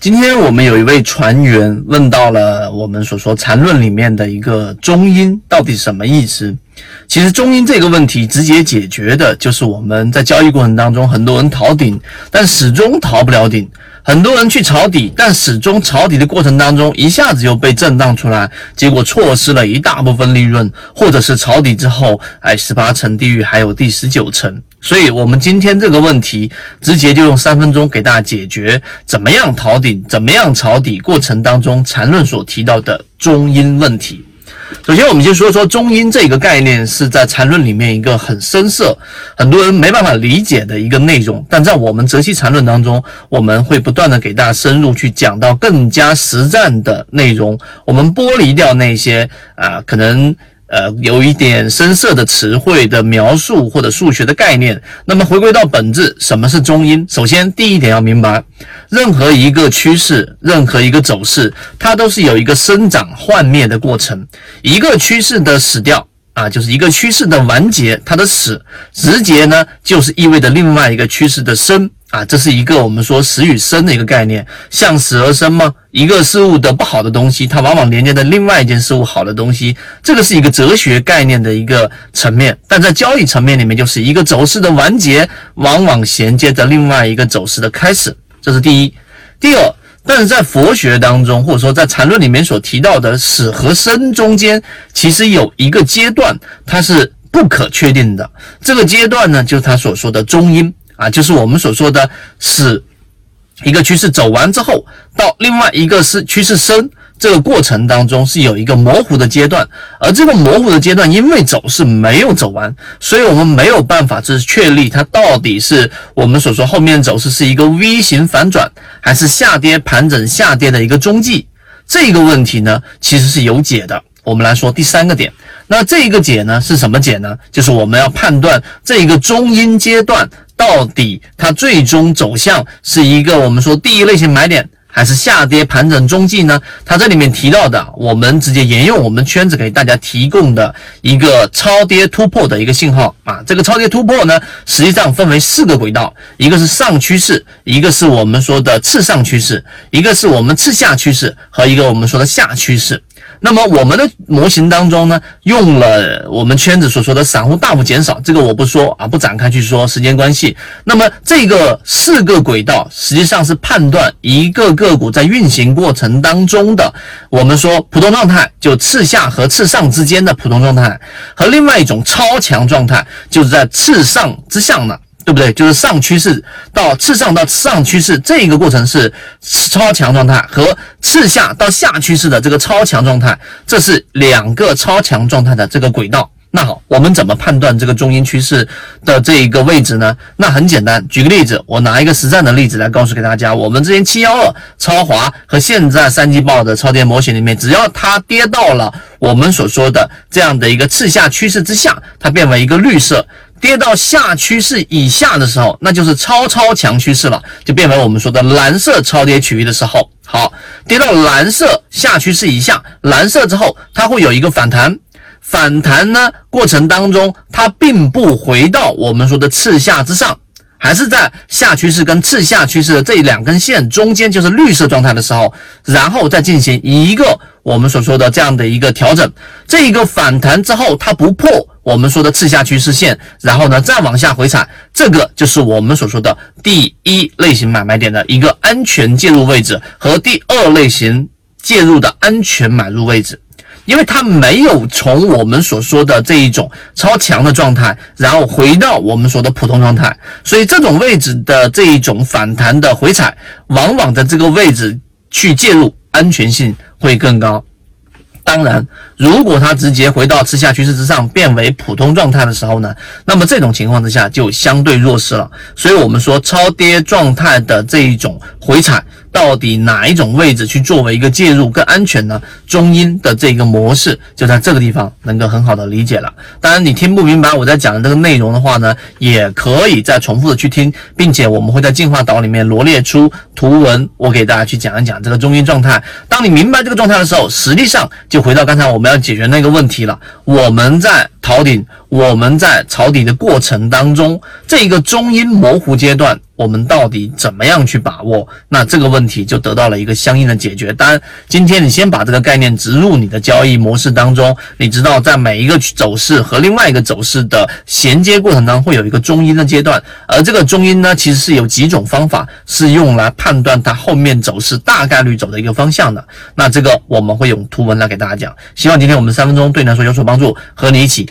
今天我们有一位船员问到了我们所说禅论里面的一个中阴到底什么意思？其实中阴这个问题直接解决的就是我们在交易过程当中，很多人逃顶，但始终逃不了顶；很多人去抄底，但始终抄底的过程当中，一下子又被震荡出来，结果错失了一大部分利润，或者是抄底之后，哎，十八层地狱还有第十九层。所以，我们今天这个问题，直接就用三分钟给大家解决，怎么样逃顶，怎么样抄底过程当中缠论所提到的中阴问题。首先，我们先说说中阴这个概念是在缠论里面一个很深涩，很多人没办法理解的一个内容。但在我们泽西缠论当中，我们会不断的给大家深入去讲到更加实战的内容，我们剥离掉那些啊可能。呃，有一点深色的词汇的描述或者数学的概念。那么回归到本质，什么是中阴？首先，第一点要明白，任何一个趋势，任何一个走势，它都是有一个生长幻灭的过程。一个趋势的死掉啊，就是一个趋势的完结，它的死直接呢，就是意味着另外一个趋势的生。啊，这是一个我们说死与生的一个概念，向死而生吗？一个事物的不好的东西，它往往连接着另外一件事物好的东西，这个是一个哲学概念的一个层面。但在交易层面里面，就是一个走势的完结，往往衔接着另外一个走势的开始，这是第一。第二，但是在佛学当中，或者说在禅论里面所提到的死和生中间，其实有一个阶段，它是不可确定的。这个阶段呢，就是他所说的中阴。啊，就是我们所说的，死一个趋势走完之后，到另外一个是趋势升这个过程当中是有一个模糊的阶段，而这个模糊的阶段，因为走势没有走完，所以我们没有办法去确立它到底是我们所说后面走势是一个 V 型反转，还是下跌盘整下跌的一个中继，这个问题呢，其实是有解的。我们来说第三个点，那这一个解呢是什么解呢？就是我们要判断这一个中阴阶段。到底它最终走向是一个我们说第一类型买点，还是下跌盘整中继呢？它这里面提到的，我们直接沿用我们圈子给大家提供的一个超跌突破的一个信号啊。这个超跌突破呢，实际上分为四个轨道，一个是上趋势，一个是我们说的次上趋势，一个是我们次下趋势和一个我们说的下趋势。那么我们的模型当中呢，用了我们圈子所说的散户大幅减少，这个我不说啊，不展开去说，时间关系。那么这个四个轨道实际上是判断一个个股在运行过程当中的，我们说普通状态，就次下和次上之间的普通状态，和另外一种超强状态，就是在次上之上的。对不对？就是上趋势到次上到次上趋势这一个过程是超强状态，和次下到下趋势的这个超强状态，这是两个超强状态的这个轨道。那好，我们怎么判断这个中阴趋势的这一个位置呢？那很简单，举个例子，我拿一个实战的例子来告诉给大家。我们之前七幺二超华和现在三季报的超跌模型里面，只要它跌到了我们所说的这样的一个次下趋势之下，它变为一个绿色。跌到下趋势以下的时候，那就是超超强趋势了，就变为我们说的蓝色超跌区域的时候。好，跌到蓝色下趋势以下，蓝色之后，它会有一个反弹。反弹呢过程当中，它并不回到我们说的次下之上，还是在下趋势跟次下趋势的这两根线中间，就是绿色状态的时候，然后再进行一个我们所说的这样的一个调整。这一个反弹之后，它不破。我们说的次下趋势线，然后呢再往下回踩，这个就是我们所说的第一类型买卖点的一个安全介入位置和第二类型介入的安全买入位置，因为它没有从我们所说的这一种超强的状态，然后回到我们说的普通状态，所以这种位置的这一种反弹的回踩，往往在这个位置去介入，安全性会更高。当然，如果它直接回到次下趋势之上，变为普通状态的时候呢，那么这种情况之下就相对弱势了。所以我们说超跌状态的这一种回踩。到底哪一种位置去作为一个介入更安全呢？中阴的这个模式就在这个地方能够很好的理解了。当然，你听不明白我在讲的这个内容的话呢，也可以再重复的去听，并且我们会在进化岛里面罗列出图文，我给大家去讲一讲这个中音状态。当你明白这个状态的时候，实际上就回到刚才我们要解决那个问题了。我们在抄底，我们在抄底的过程当中，这个中阴模糊阶段。我们到底怎么样去把握？那这个问题就得到了一个相应的解决。当然，今天你先把这个概念植入你的交易模式当中，你知道在每一个走势和另外一个走势的衔接过程当中，会有一个中阴的阶段。而这个中阴呢，其实是有几种方法是用来判断它后面走势大概率走的一个方向的。那这个我们会用图文来给大家讲。希望今天我们三分钟对你来说有所帮助，和你一起